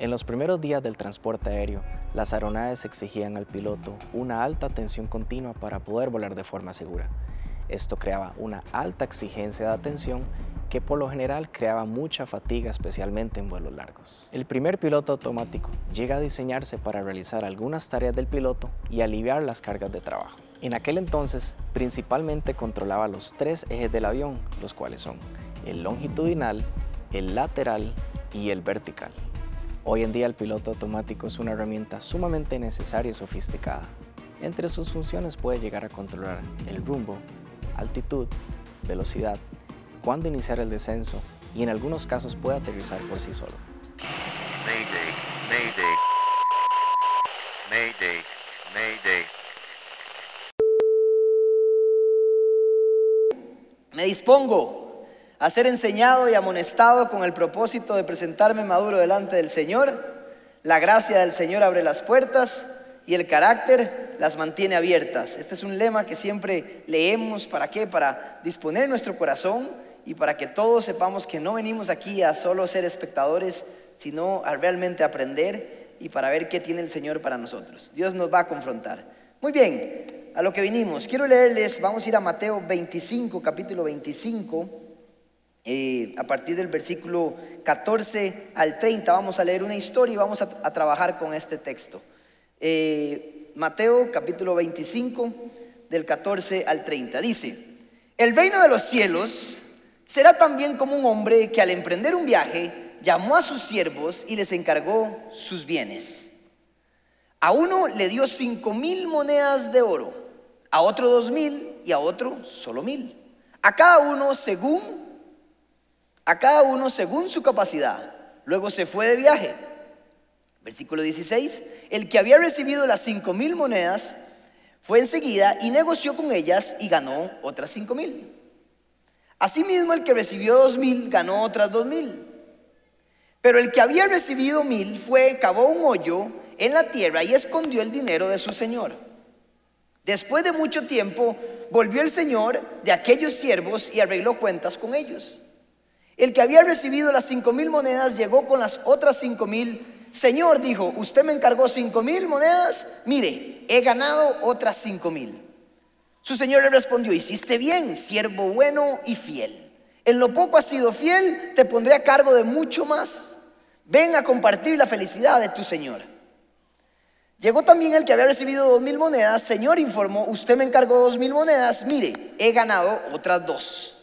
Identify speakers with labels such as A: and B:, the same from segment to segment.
A: En los primeros días del transporte aéreo, las aeronaves exigían al piloto una alta tensión continua para poder volar de forma segura. Esto creaba una alta exigencia de atención que por lo general creaba mucha fatiga especialmente en vuelos largos. El primer piloto automático llega a diseñarse para realizar algunas tareas del piloto y aliviar las cargas de trabajo. En aquel entonces, principalmente controlaba los tres ejes del avión, los cuales son el longitudinal, el lateral y el vertical. Hoy en día el piloto automático es una herramienta sumamente necesaria y sofisticada. Entre sus funciones puede llegar a controlar el rumbo, altitud, velocidad, cuándo iniciar el descenso y en algunos casos puede aterrizar por sí solo. Mayday, mayday, mayday,
B: mayday. Me dispongo a ser enseñado y amonestado con el propósito de presentarme maduro delante del Señor. La gracia del Señor abre las puertas y el carácter las mantiene abiertas. Este es un lema que siempre leemos. ¿Para qué? Para disponer nuestro corazón y para que todos sepamos que no venimos aquí a solo ser espectadores, sino a realmente aprender y para ver qué tiene el Señor para nosotros. Dios nos va a confrontar. Muy bien, a lo que vinimos. Quiero leerles, vamos a ir a Mateo 25, capítulo 25. Eh, a partir del versículo 14 al 30 vamos a leer una historia y vamos a, trabajar con este texto. Eh, Mateo capítulo 25 del 14 al 30 dice, el reino de los cielos será también como un hombre que al emprender un viaje llamó a sus siervos y les encargó sus bienes. A uno le dio cinco mil monedas de oro, a otro dos mil y a otro solo mil. A cada uno según a cada uno según su capacidad. Luego se fue de viaje. Versículo 16, el que había recibido las cinco mil monedas fue enseguida y negoció con ellas y ganó otras cinco mil. Asimismo, el que recibió dos mil ganó otras dos mil. Pero el que había recibido mil fue, cavó un hoyo en la tierra y escondió el dinero de su señor. Después de mucho tiempo, volvió el señor de aquellos siervos y arregló cuentas con ellos. El que había recibido las cinco mil monedas llegó con las otras cinco mil. Señor, dijo, usted me encargó cinco mil monedas. Mire, he ganado otras cinco mil. Su señor le respondió, hiciste bien, siervo bueno y fiel. En lo poco has sido fiel, te pondré a cargo de mucho más. Ven a compartir la felicidad de tu señor. Llegó también el que había recibido dos mil monedas. Señor informó, usted me encargó dos mil monedas. Mire, he ganado otras dos.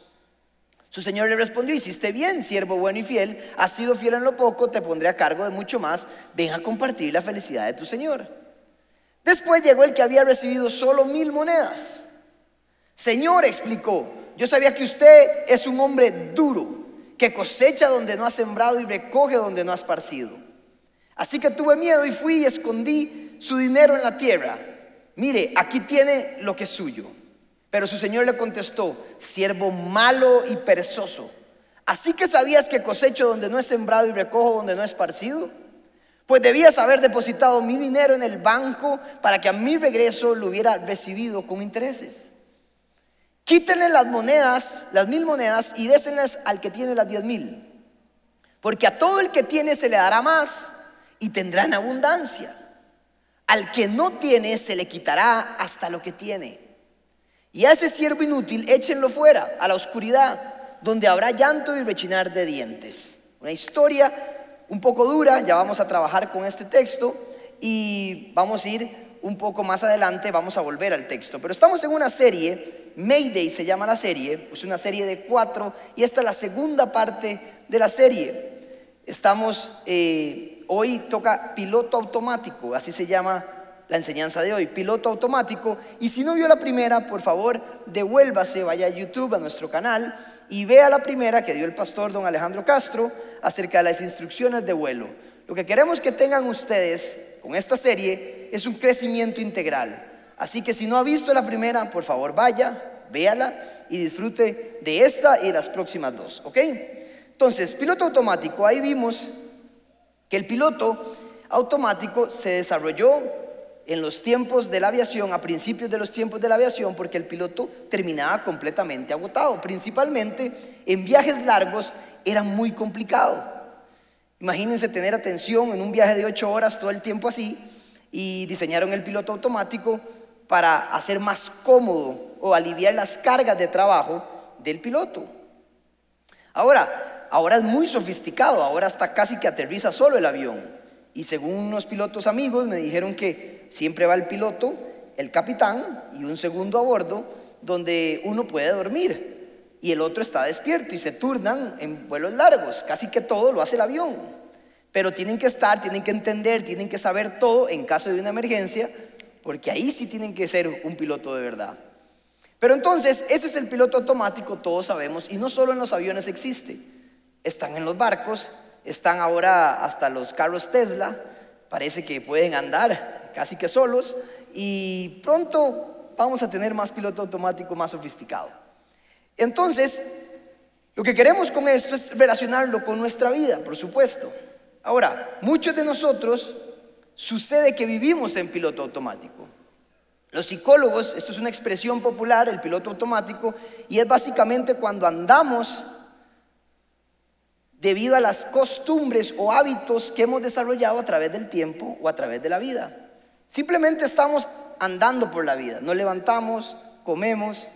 B: Su señor le respondió, hiciste bien, siervo bueno y fiel, has sido fiel en lo poco, te pondré a cargo de mucho más, ven a compartir la felicidad de tu señor. Después llegó el que había recibido solo mil monedas. Señor, explicó, yo sabía que usted es un hombre duro, que cosecha donde no ha sembrado y recoge donde no ha esparcido. Así que tuve miedo y fui y escondí su dinero en la tierra. Mire, aquí tiene lo que es suyo. Pero su señor le contestó, siervo malo y perezoso, ¿así que sabías que cosecho donde no he sembrado y recojo donde no he esparcido? Pues debías haber depositado mi dinero en el banco para que a mi regreso lo hubiera recibido con intereses. Quítenle las monedas, las mil monedas, y désenlas al que tiene las diez mil. Porque a todo el que tiene se le dará más y tendrá en abundancia. Al que no tiene se le quitará hasta lo que tiene. Y a ese siervo inútil échenlo fuera, a la oscuridad, donde habrá llanto y rechinar de dientes. Una historia un poco dura, ya vamos a trabajar con este texto y vamos a ir un poco más adelante, vamos a volver al texto. Pero estamos en una serie, Mayday se llama la serie, es una serie de cuatro y esta es la segunda parte de la serie. Estamos, eh, hoy toca piloto automático, así se llama la enseñanza de hoy, piloto automático. Y si no vio la primera, por favor, devuélvase, vaya a YouTube, a nuestro canal, y vea la primera que dio el pastor don Alejandro Castro acerca de las instrucciones de vuelo. Lo que queremos que tengan ustedes con esta serie es un crecimiento integral. Así que si no ha visto la primera, por favor vaya, véala y disfrute de esta y las próximas dos, ¿ok? Entonces, piloto automático, ahí vimos que el piloto automático se desarrolló en los tiempos de la aviación, a principios de los tiempos de la aviación, porque el piloto terminaba completamente agotado. Principalmente en viajes largos era muy complicado. Imagínense tener atención en un viaje de ocho horas todo el tiempo así y diseñaron el piloto automático para hacer más cómodo o aliviar las cargas de trabajo del piloto. Ahora, ahora es muy sofisticado, ahora hasta casi que aterriza solo el avión. Y según unos pilotos amigos me dijeron que siempre va el piloto, el capitán y un segundo a bordo, donde uno puede dormir y el otro está despierto y se turnan en vuelos largos. Casi que todo lo hace el avión. Pero tienen que estar, tienen que entender, tienen que saber todo en caso de una emergencia, porque ahí sí tienen que ser un piloto de verdad. Pero entonces, ese es el piloto automático, todos sabemos, y no solo en los aviones existe, están en los barcos, están ahora hasta los carros Tesla, parece que pueden andar casi que solos, y pronto vamos a tener más piloto automático más sofisticado. Entonces, lo que queremos con esto es relacionarlo con nuestra vida, por supuesto. Ahora, muchos de nosotros sucede que vivimos en piloto automático. Los psicólogos, esto es una expresión popular, el piloto automático, y es básicamente cuando andamos debido a las costumbres o hábitos que hemos desarrollado a través del tiempo o a través de la vida. Simplemente estamos andando por la vida, nos levantamos, comemos,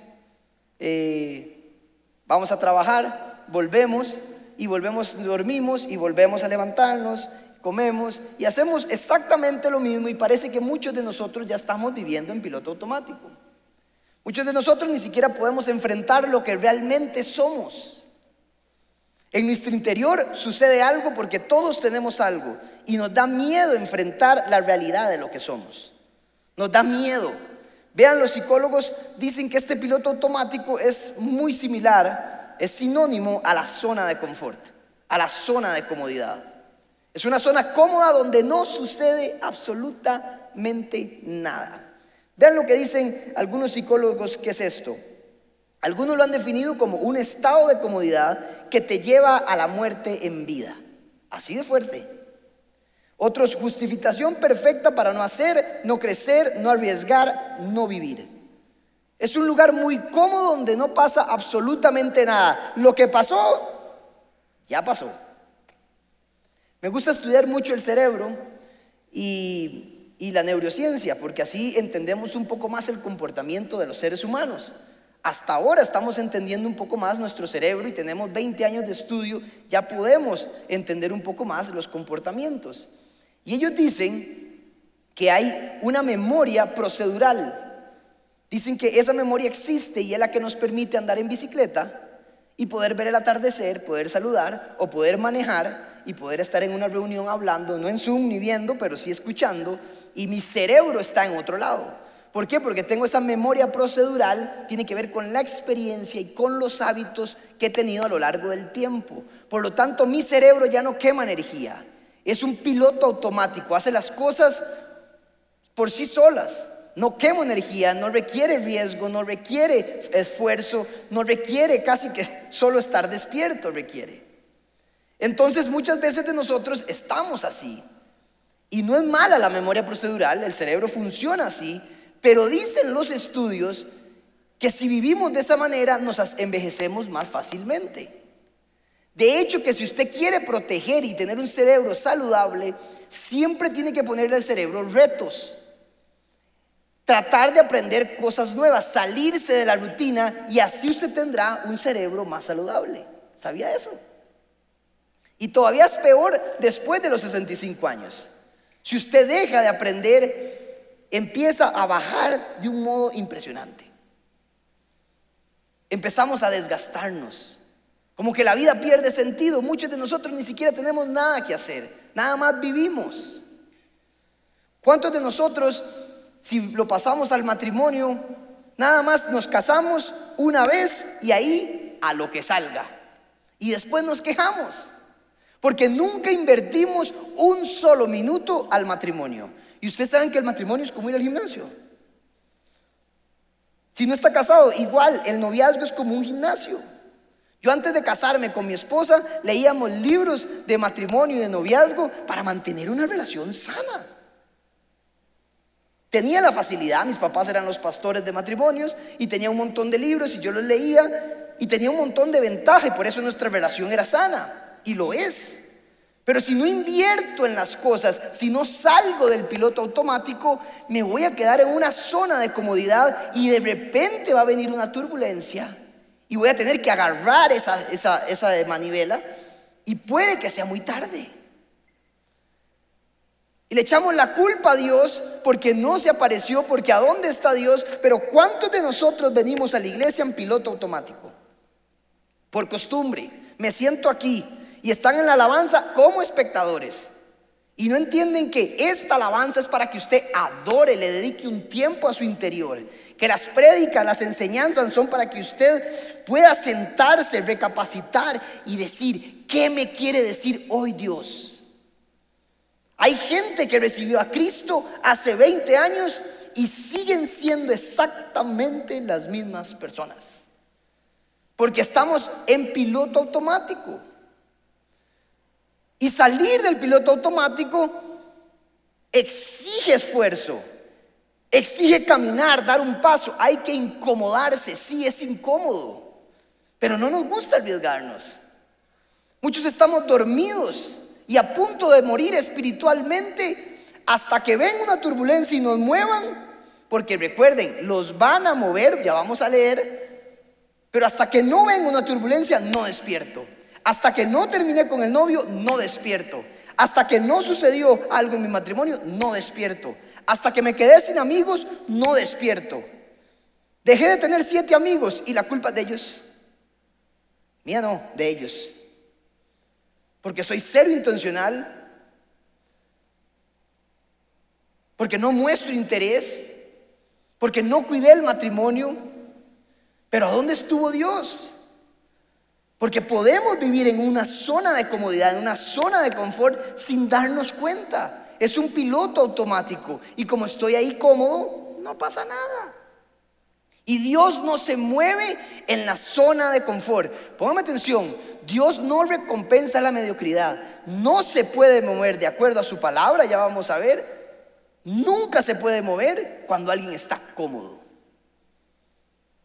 B: eh, vamos a trabajar, volvemos y volvemos, dormimos y volvemos a levantarnos comemos y hacemos exactamente lo mismo y parece que muchos de nosotros ya estamos viviendo en piloto automático. Muchos de nosotros ni siquiera podemos enfrentar lo que realmente somos. En nuestro interior sucede algo porque todos tenemos algo y nos da miedo enfrentar la realidad de lo que somos. Nos da miedo. Vean, los psicólogos dicen que este piloto automático es muy similar, es sinónimo a la zona de confort, a la zona de comodidad. Es una zona cómoda donde no sucede absolutamente nada. Vean lo que dicen algunos psicólogos que es esto. Algunos lo han definido como un estado de comodidad que te lleva a la muerte en vida. Así de fuerte. Otros, justificación perfecta para no hacer, no crecer, no arriesgar, no vivir. Es un lugar muy cómodo donde no pasa absolutamente nada. Lo que pasó, ya pasó. Me gusta estudiar mucho el cerebro y, la neurociencia, porque así entendemos un poco más el comportamiento de los seres humanos. Hasta ahora estamos entendiendo un poco más nuestro cerebro y tenemos 20 años de estudio, ya podemos entender un poco más los comportamientos. Y ellos dicen que hay una memoria procedural. Dicen que esa memoria existe y es la que nos permite andar en bicicleta y poder ver el atardecer, poder saludar o poder manejar y poder estar en una reunión hablando, no en Zoom ni viendo, pero sí escuchando, y mi cerebro está en otro lado. ¿Por qué? Porque tengo esa memoria procedural, tiene que ver con la experiencia y con los hábitos que he tenido a lo largo del tiempo. Por lo tanto, mi cerebro ya no quema energía. Es un piloto automático, hace las cosas por sí solas. No quemo energía, no requiere riesgo, no requiere esfuerzo, no requiere casi que solo estar despierto, requiere. Entonces muchas veces de nosotros estamos así. Y no es mala la memoria procedural, el cerebro funciona así, pero dicen los estudios que si vivimos de esa manera nos envejecemos más fácilmente. De hecho, que si usted quiere proteger y tener un cerebro saludable, siempre tiene que ponerle al cerebro retos. Tratar de aprender cosas nuevas, salirse de la rutina y así usted tendrá un cerebro más saludable. ¿Sabía eso? Y todavía es peor después de los 65 años. Si usted deja de aprender, empieza a bajar de un modo impresionante. Empezamos a desgastarnos. Como que la vida pierde sentido. Muchos de nosotros ni siquiera tenemos nada que hacer. Nada más vivimos. ¿Cuántos de nosotros, si lo pasamos al matrimonio, nada más nos casamos una vez y ahí a lo que salga? Y después nos quejamos. Porque nunca invertimos un solo minuto al matrimonio. Y ustedes saben que el matrimonio es como ir al gimnasio. Si no está casado, igual, el noviazgo es como un gimnasio. Yo antes de casarme con mi esposa leíamos libros de matrimonio y de noviazgo para mantener una relación sana. Tenía la facilidad, mis papás eran los pastores de matrimonios y tenía un montón de libros y yo los leía y tenía un montón de ventaja y por eso nuestra relación era sana y lo es. Pero si no invierto en las cosas, si no salgo del piloto automático, me voy a quedar en una zona de comodidad y de repente va a venir una turbulencia y voy a tener que agarrar esa, manivela y puede que sea muy tarde. Y le echamos la culpa a Dios porque no se apareció, porque a dónde está Dios, pero ¿cuántos de nosotros venimos a la iglesia en piloto automático? Por costumbre, me siento aquí y están en la alabanza como espectadores. Y no entienden que esta alabanza es para que usted adore, le dedique un tiempo a su interior. Que las prédicas, las enseñanzas son para que usted pueda sentarse, recapacitar y decir, ¿qué me quiere decir hoy Dios? Hay gente que recibió a Cristo hace 20 años y siguen siendo exactamente las mismas personas. Porque estamos en piloto automático. Y salir del piloto automático exige esfuerzo, exige caminar, dar un paso. Hay que incomodarse, sí es incómodo, pero no nos gusta arriesgarnos. Muchos estamos dormidos y a punto de morir espiritualmente hasta que venga una turbulencia y nos muevan, porque recuerden, los van a mover, ya vamos a leer, pero hasta que no venga una turbulencia no despierto. Hasta que no terminé con el novio, no despierto. Hasta que no sucedió algo en mi matrimonio, no despierto. Hasta que me quedé sin amigos, no despierto. Dejé de tener siete amigos y la culpa de ellos. Mía no, de ellos porque soy cero intencional, porque no muestro interés, porque no cuidé el matrimonio. Pero ¿a dónde estuvo Dios? Porque podemos vivir en una zona de comodidad, en una zona de confort sin darnos cuenta. Es un piloto automático y como estoy ahí cómodo, no pasa nada. Y Dios no se mueve en la zona de confort. Póngame atención, Dios no recompensa la mediocridad. No se puede mover de acuerdo a su palabra, ya vamos a ver. Nunca se puede mover cuando alguien está cómodo.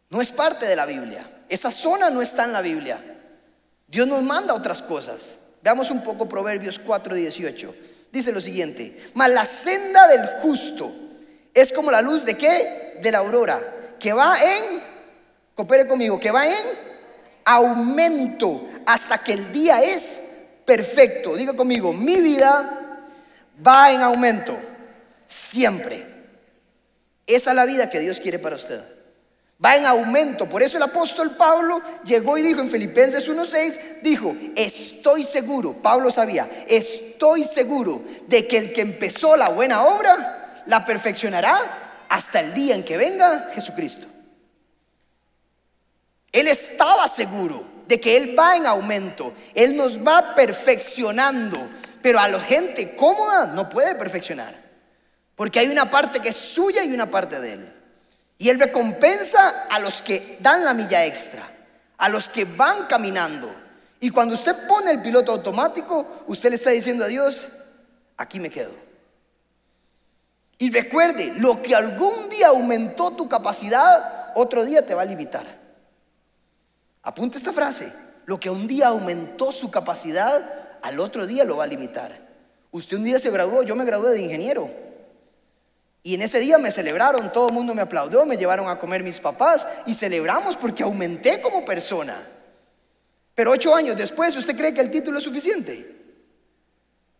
B: No es parte de la Biblia. Esa zona no está en la Biblia. Dios nos manda otras cosas. Veamos un poco Proverbios 4:18. Dice lo siguiente, mas la senda del justo es como la luz de qué? De la aurora que va en, coopere conmigo, que va en aumento hasta que el día es perfecto. Diga conmigo, mi vida va en aumento, siempre. Esa es la vida que Dios quiere para usted. Va en aumento. Por eso el apóstol Pablo llegó y dijo en Filipenses 1.6, dijo, estoy seguro, Pablo sabía, estoy seguro de que el que empezó la buena obra, la perfeccionará hasta el día en que venga Jesucristo. Él estaba seguro de que Él va en aumento, Él nos va perfeccionando, pero a la gente cómoda no puede perfeccionar, porque hay una parte que es suya y una parte de Él. Y Él recompensa a los que dan la milla extra, a los que van caminando. Y cuando usted pone el piloto automático, usted le está diciendo a Dios, aquí me quedo. Y recuerde, lo que algún día aumentó tu capacidad, otro día te va a limitar. Apunte esta frase, lo que un día aumentó su capacidad, al otro día lo va a limitar. Usted un día se graduó, yo me gradué de ingeniero. Y en ese día me celebraron, todo el mundo me aplaudió, me llevaron a comer mis papás y celebramos porque aumenté como persona. Pero ocho años después, ¿usted cree que el título es suficiente?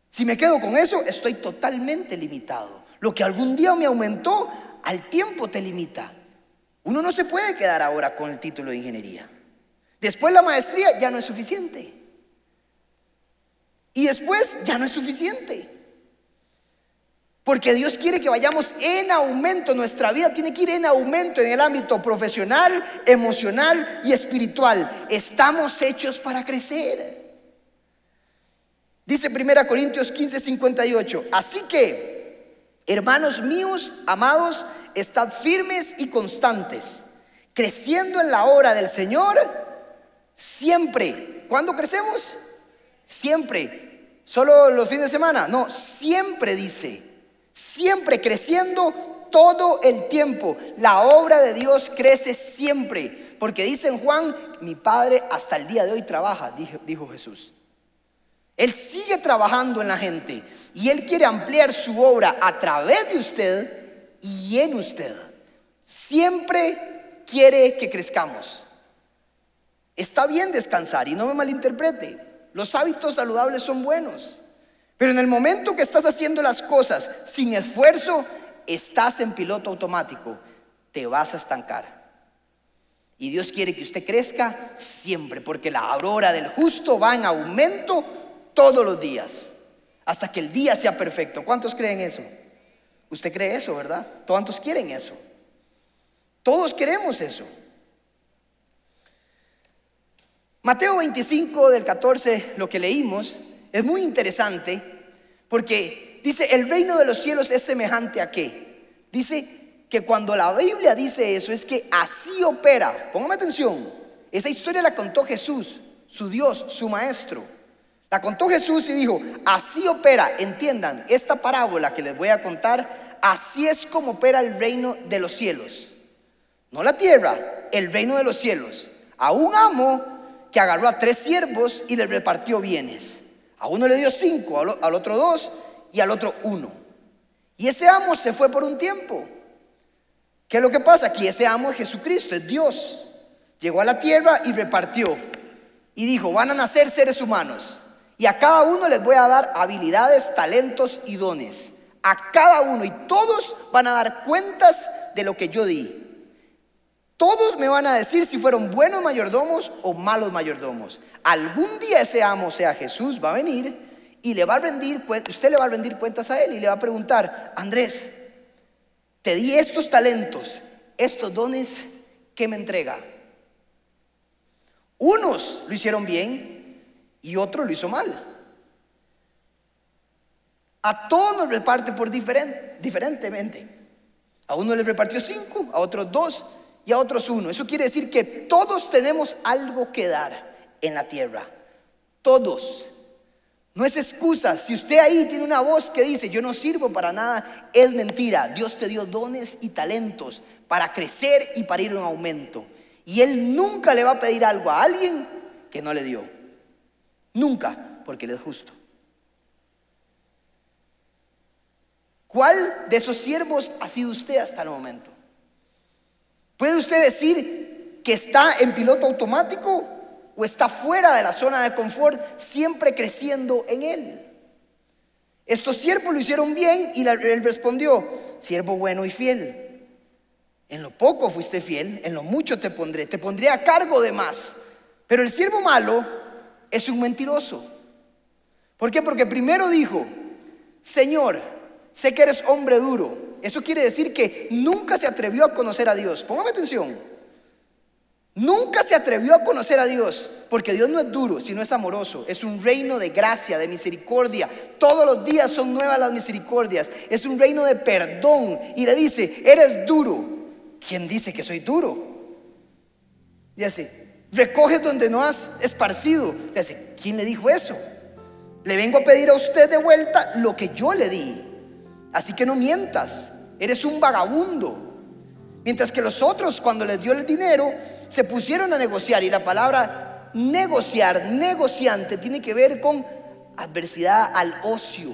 B: Si me quedo con eso, estoy totalmente limitado. Lo que algún día me aumentó, al tiempo te limita. Uno no se puede quedar ahora con el título de ingeniería. Después la maestría ya no es suficiente. Y después ya no es suficiente. Porque Dios quiere que vayamos en aumento. Nuestra vida tiene que ir en aumento en el ámbito profesional, emocional y espiritual. Estamos hechos para crecer. Dice 1 Corintios 15, 58. Así que Hermanos míos, amados, estad firmes y constantes, creciendo en la hora del Señor siempre. ¿Cuándo crecemos? Siempre. ¿Solo los fines de semana? No, siempre dice. Siempre creciendo todo el tiempo. La obra de Dios crece siempre. Porque dice en Juan, mi Padre hasta el día de hoy trabaja, dijo, Jesús. Él sigue trabajando en la gente y Él quiere ampliar su obra a través de usted y en usted. Siempre quiere que crezcamos. Está bien descansar y no me malinterprete. Los hábitos saludables son buenos. Pero en el momento que estás haciendo las cosas sin esfuerzo, estás en piloto automático. Te vas a estancar. Y Dios quiere que usted crezca siempre, porque la aurora del justo va en aumento todos los días, hasta que el día sea perfecto. ¿Cuántos creen eso? Usted cree eso, ¿verdad? ¿Cuántos quieren eso? Todos queremos eso. Mateo 25 del 14, lo que leímos, es muy interesante porque dice, el reino de los cielos es semejante a qué? Dice que cuando la Biblia dice eso es que así opera. Póngame atención, esa historia la contó Jesús, su Dios, su maestro. La contó Jesús y dijo, así opera, entiendan, esta parábola que les voy a contar, así es como opera el reino de los cielos. No la tierra, el reino de los cielos. A un amo que agarró a tres siervos y les repartió bienes. A uno le dio cinco, al otro dos y al otro uno. Y ese amo se fue por un tiempo. ¿Qué es lo que pasa? Aquí ese amo es Jesucristo, es Dios. Llegó a la tierra y repartió. Y dijo, van a nacer seres humanos. Y a cada uno les voy a dar habilidades, talentos y dones. A cada uno. Y todos van a dar cuentas de lo que yo di. Todos me van a decir si fueron buenos mayordomos o malos mayordomos. Algún día ese amo, sea Jesús, va a venir y le va a rendir, usted le va a rendir cuentas a él y le va a preguntar, Andrés, te di estos talentos, estos dones, ¿qué me entrega? Unos lo hicieron bien y otros lo hizo mal. A todos nos reparte por diferentemente. A uno le repartió cinco, a otros dos y a otros uno. Eso quiere decir que todos tenemos algo que dar en la tierra. Todos. No es excusa. Si usted ahí tiene una voz que dice, yo no sirvo para nada, es mentira. Dios te dio dones y talentos para crecer y para ir en aumento. Y Él nunca le va a pedir algo a alguien que no le dio. Nunca, porque Él es justo. ¿Cuál de esos siervos ha sido usted hasta el momento? ¿Puede usted decir que está en piloto automático o está fuera de la zona de confort, siempre creciendo en él? Estos siervos lo hicieron bien y él respondió, siervo bueno y fiel. En lo poco fuiste fiel, en lo mucho te pondré, te pondré a cargo de más. Pero el siervo malo es un mentiroso. ¿Por qué? Porque primero dijo, Señor, sé que eres hombre duro eso quiere decir que nunca se atrevió a conocer a Dios. Póngame atención. Nunca se atrevió a conocer a Dios, porque Dios no es duro, sino es amoroso. Es un reino de gracia, de misericordia. Todos los días son nuevas las misericordias. Es un reino de perdón. Y le dice, eres duro. ¿Quién dice que soy duro? Dice, recoge donde no has esparcido. Dice, ¿quién le dijo eso? Le vengo a pedir a usted de vuelta lo que yo le di. Así que no mientas, eres un vagabundo. Mientras que los otros, cuando les dio el dinero, se pusieron a negociar. Y la palabra negociar, negociante, tiene que ver con adversidad al ocio.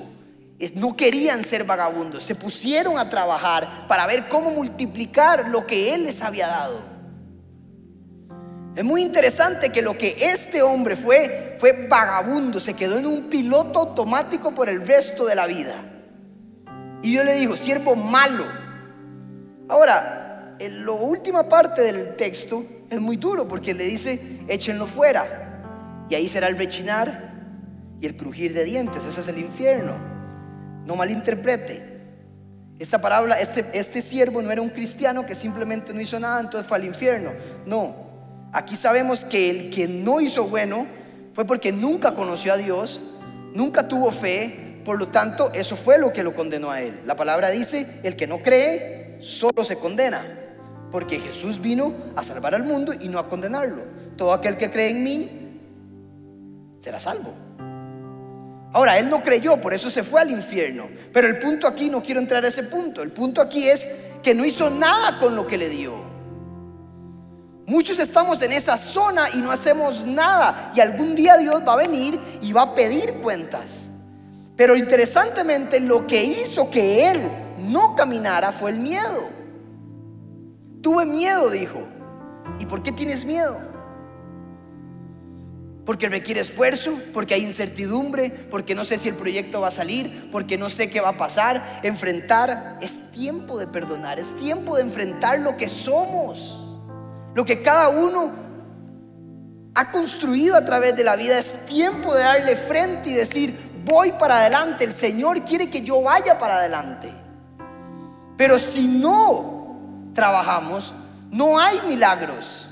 B: No querían ser vagabundos, se pusieron a trabajar para ver cómo multiplicar lo que Él les había dado. Es muy interesante que lo que este hombre fue, fue vagabundo, se quedó en un piloto automático por el resto de la vida. Y yo le digo, siervo malo. Ahora, en la última parte del texto es muy duro porque le dice, échenlo fuera. Y ahí será el rechinar y el crujir de dientes. Ese es el infierno. No malinterprete. Esta palabra, este, este siervo no era un cristiano que simplemente no hizo nada, entonces fue al infierno. No. Aquí sabemos que el que no hizo bueno fue porque nunca conoció a Dios, nunca tuvo fe, por lo tanto, eso fue lo que lo condenó a él. La palabra dice, el que no cree, solo se condena. Porque Jesús vino a salvar al mundo y no a condenarlo. Todo aquel que cree en mí será salvo. Ahora, él no creyó, por eso se fue al infierno. Pero el punto aquí, no quiero entrar a ese punto. El punto aquí es que no hizo nada con lo que le dio. Muchos estamos en esa zona y no hacemos nada. Y algún día Dios va a venir y va a pedir cuentas. Pero interesantemente lo que hizo que él no caminara fue el miedo. Tuve miedo, dijo. ¿Y por qué tienes miedo? Porque requiere esfuerzo, porque hay incertidumbre, porque no sé si el proyecto va a salir, porque no sé qué va a pasar. Enfrentar es tiempo de perdonar, es tiempo de enfrentar lo que somos, lo que cada uno ha construido a través de la vida. Es tiempo de darle frente y decir, voy para adelante, el Señor quiere que yo vaya para adelante. Pero si no trabajamos, no hay milagros.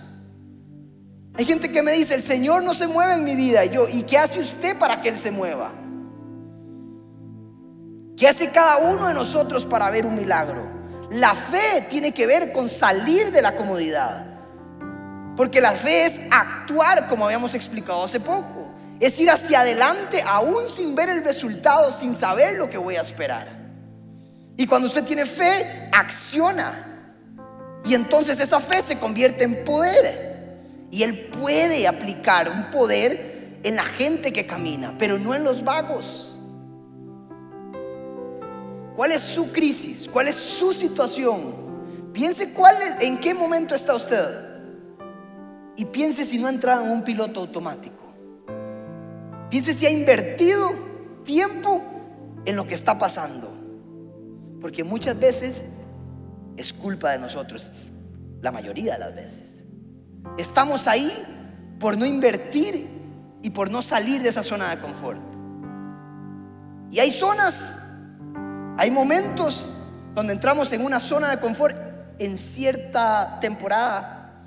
B: Hay gente que me dice, el Señor no se mueve en mi vida. Y yo, ¿y qué hace usted para que Él se mueva? ¿Qué hace cada uno de nosotros para ver un milagro? La fe tiene que ver con salir de la comodidad. Porque la fe es actuar, como habíamos explicado hace poco. Es ir hacia adelante aún sin ver el resultado, sin saber lo que voy a esperar. Y cuando usted tiene fe, acciona. Y entonces esa fe se convierte en poder. Y Él puede aplicar un poder en la gente que camina, pero no en los vagos. ¿Cuál es su crisis? ¿Cuál es su situación? Piense cuál es, en qué momento está usted. Y piense si no ha entrado en un piloto automático. Piense si ha invertido tiempo en lo que está pasando. Porque muchas veces es culpa de nosotros, la mayoría de las veces. Estamos ahí por no invertir y por no salir de esa zona de confort. Y hay zonas, hay momentos donde entramos en una zona de confort en cierta temporada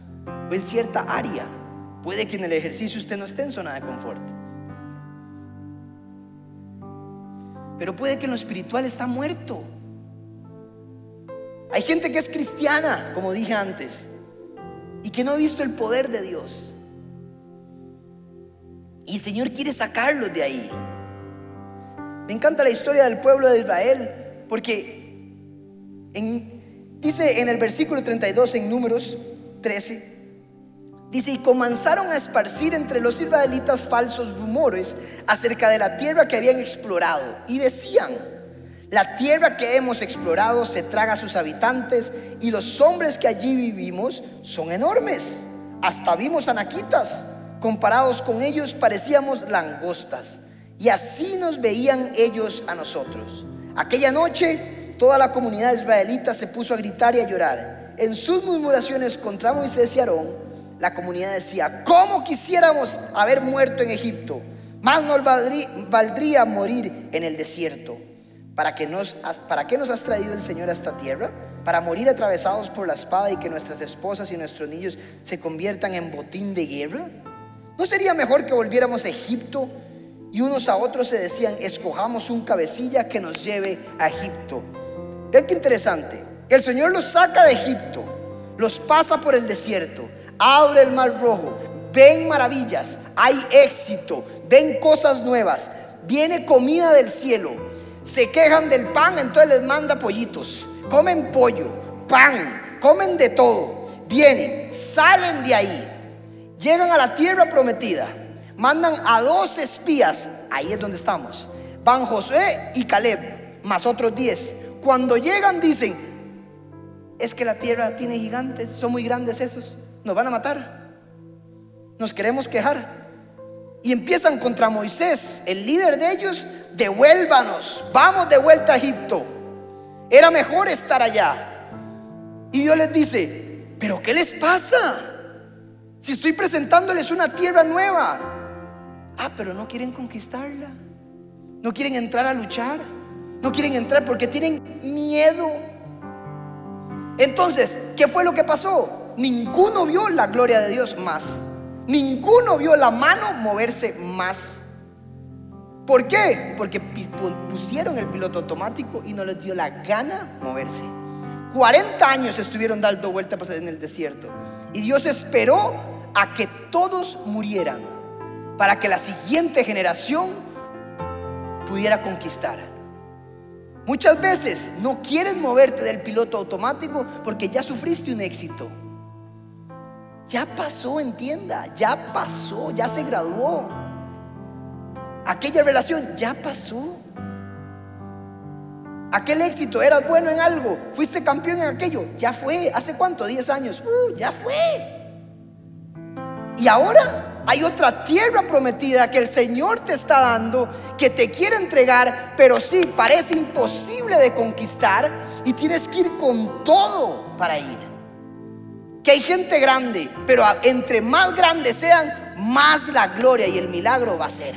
B: o en cierta área. Puede que en el ejercicio usted no esté en zona de confort. Pero puede que lo espiritual está muerto. Hay gente que es cristiana, como dije antes, y que no ha visto el poder de Dios. Y el Señor quiere sacarlos de ahí. Me encanta la historia del pueblo de Israel porque dice en el versículo 32 en números 13, dice, y comenzaron a esparcir entre los israelitas falsos rumores acerca de la tierra que habían explorado y decían, la tierra que hemos explorado se traga a sus habitantes y los hombres que allí vivimos son enormes. Hasta vimos anaquitas. Comparados con ellos parecíamos langostas. Y así nos veían ellos a nosotros. Aquella noche toda la comunidad israelita se puso a gritar y a llorar. En sus murmuraciones contra Moisés y Aarón, la comunidad decía, ¿cómo quisiéramos haber muerto en Egipto? Más nos valdría morir en el desierto. ¿Para qué, nos, ¿Para nos has traído el Señor a esta tierra? ¿Para morir atravesados por la espada y que nuestras esposas y nuestros niños se conviertan en botín de guerra? ¿No sería mejor que volviéramos a Egipto y unos a otros se decían, escojamos un cabecilla que nos lleve a Egipto? Vean qué interesante. El Señor los saca de Egipto, los pasa por el desierto, abre el mar rojo, ven maravillas, hay éxito, ven cosas nuevas, viene comida del cielo. Se quejan del pan, entonces les manda pollitos. Comen pollo, pan, comen de todo. Vienen, salen de ahí, llegan a la tierra prometida, mandan a dos espías, ahí es donde estamos. Van José y Caleb, más otros diez. Cuando llegan dicen, es que la tierra tiene gigantes, son muy grandes esos, nos van a matar. Nos queremos quejar y empiezan contra Moisés, el líder de ellos, devuélvanos, vamos de vuelta a Egipto. Era mejor estar allá. Y Dios les dice, pero ¿qué les pasa? Si estoy presentándoles una tierra nueva. Ah, pero no quieren conquistarla. No quieren entrar a luchar. No quieren entrar porque tienen miedo. Entonces, ¿qué fue lo que pasó? Ninguno vio la gloria de Dios más. Ninguno vio la mano moverse más. ¿Por qué? Porque pusieron el piloto automático y no les dio la gana moverse. 40 años estuvieron dando vueltas en el desierto. Y Dios esperó a que todos murieran para que la siguiente generación pudiera conquistar. Muchas veces no quieres moverte del piloto automático porque ya sufriste un éxito. Ya pasó, entienda, ya pasó, ya se graduó. Aquella relación ya pasó. Aquel éxito, eras bueno en algo, fuiste campeón en aquello, ya fue. ¿Hace cuánto? 10 años. Uh, ya fue. Y ahora hay otra tierra prometida que el Señor te está dando, que te quiere entregar, pero sí, parece imposible de conquistar y tienes que ir con todo para ir. Que hay gente grande, pero entre más grandes sean, más la gloria y el milagro va a ser.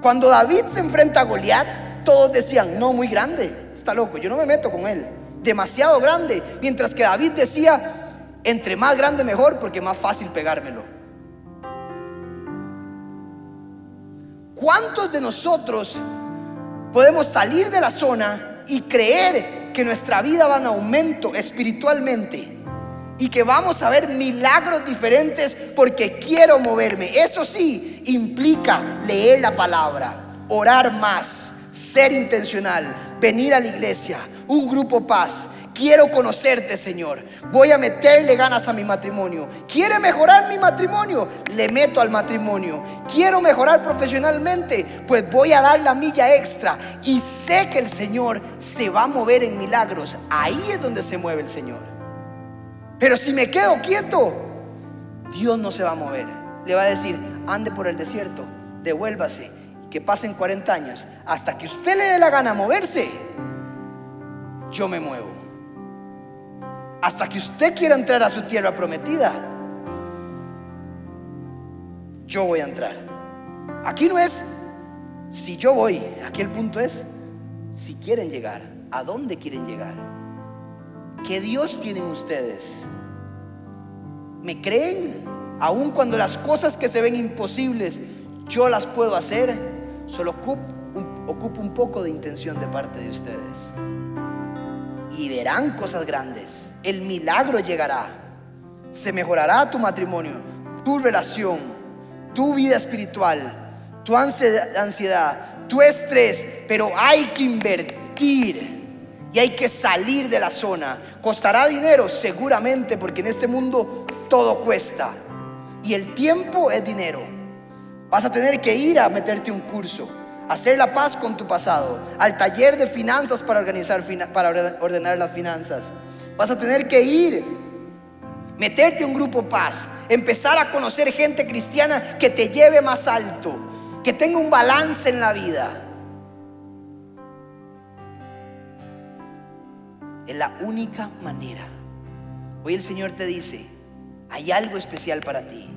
B: Cuando David se enfrenta a Goliat, todos decían, no, muy grande, está loco, yo no me meto con él, demasiado grande. Mientras que David decía, entre más grande mejor porque más fácil pegármelo. ¿Cuántos de nosotros podemos salir de la zona y creer que nuestra vida va en aumento espiritualmente? Y que vamos a ver milagros diferentes porque quiero moverme. Eso sí, implica leer la palabra, orar más, ser intencional, venir a la iglesia, un grupo paz, Quiero conocerte, Señor. Voy a meterle ganas a mi matrimonio. ¿Quiere mejorar mi matrimonio? Le meto al matrimonio. Quiero mejorar profesionalmente, pues voy a dar la milla extra. Y sé que el Señor se va a mover en milagros. Ahí es donde se mueve el Señor. Pero si me quedo quieto, Dios no se va a mover. Le va a decir, ande por el desierto, devuélvase, que pasen 40 años. Hasta que usted le dé la gana moverse, yo me muevo hasta que usted quiera entrar a su tierra prometida, yo voy a entrar. Aquí no es si yo voy, aquí el punto es si quieren llegar, a dónde quieren llegar, qué Dios tienen ustedes. ¿Me creen? Aun cuando las cosas que se ven imposibles, yo las puedo hacer, solo ocupo un, ocupo un poco de intención de parte de ustedes. Y verán cosas grandes el milagro llegará. Se mejorará tu matrimonio, tu relación, tu vida espiritual, tu ansiedad, tu estrés, pero hay que invertir y hay que salir de la zona. ¿Costará dinero? Seguramente, porque en este mundo todo cuesta. Y el tiempo es dinero. Vas a tener que ir a meterte un curso, hacer la paz con tu pasado, al taller de finanzas para organizar para ordenar las finanzas. Vas a tener que ir, meterte en un grupo paz, empezar a conocer gente cristiana que te lleve más alto, que tenga un balance en la vida. Es la única manera. Hoy el Señor te dice, hay algo especial para ti,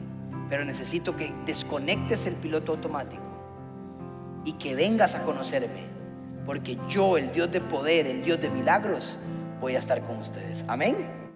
B: pero necesito que desconectes el piloto automático y que vengas a conocerme, porque yo, el Dios de poder, el Dios de milagros, voy a estar con ustedes. Amén.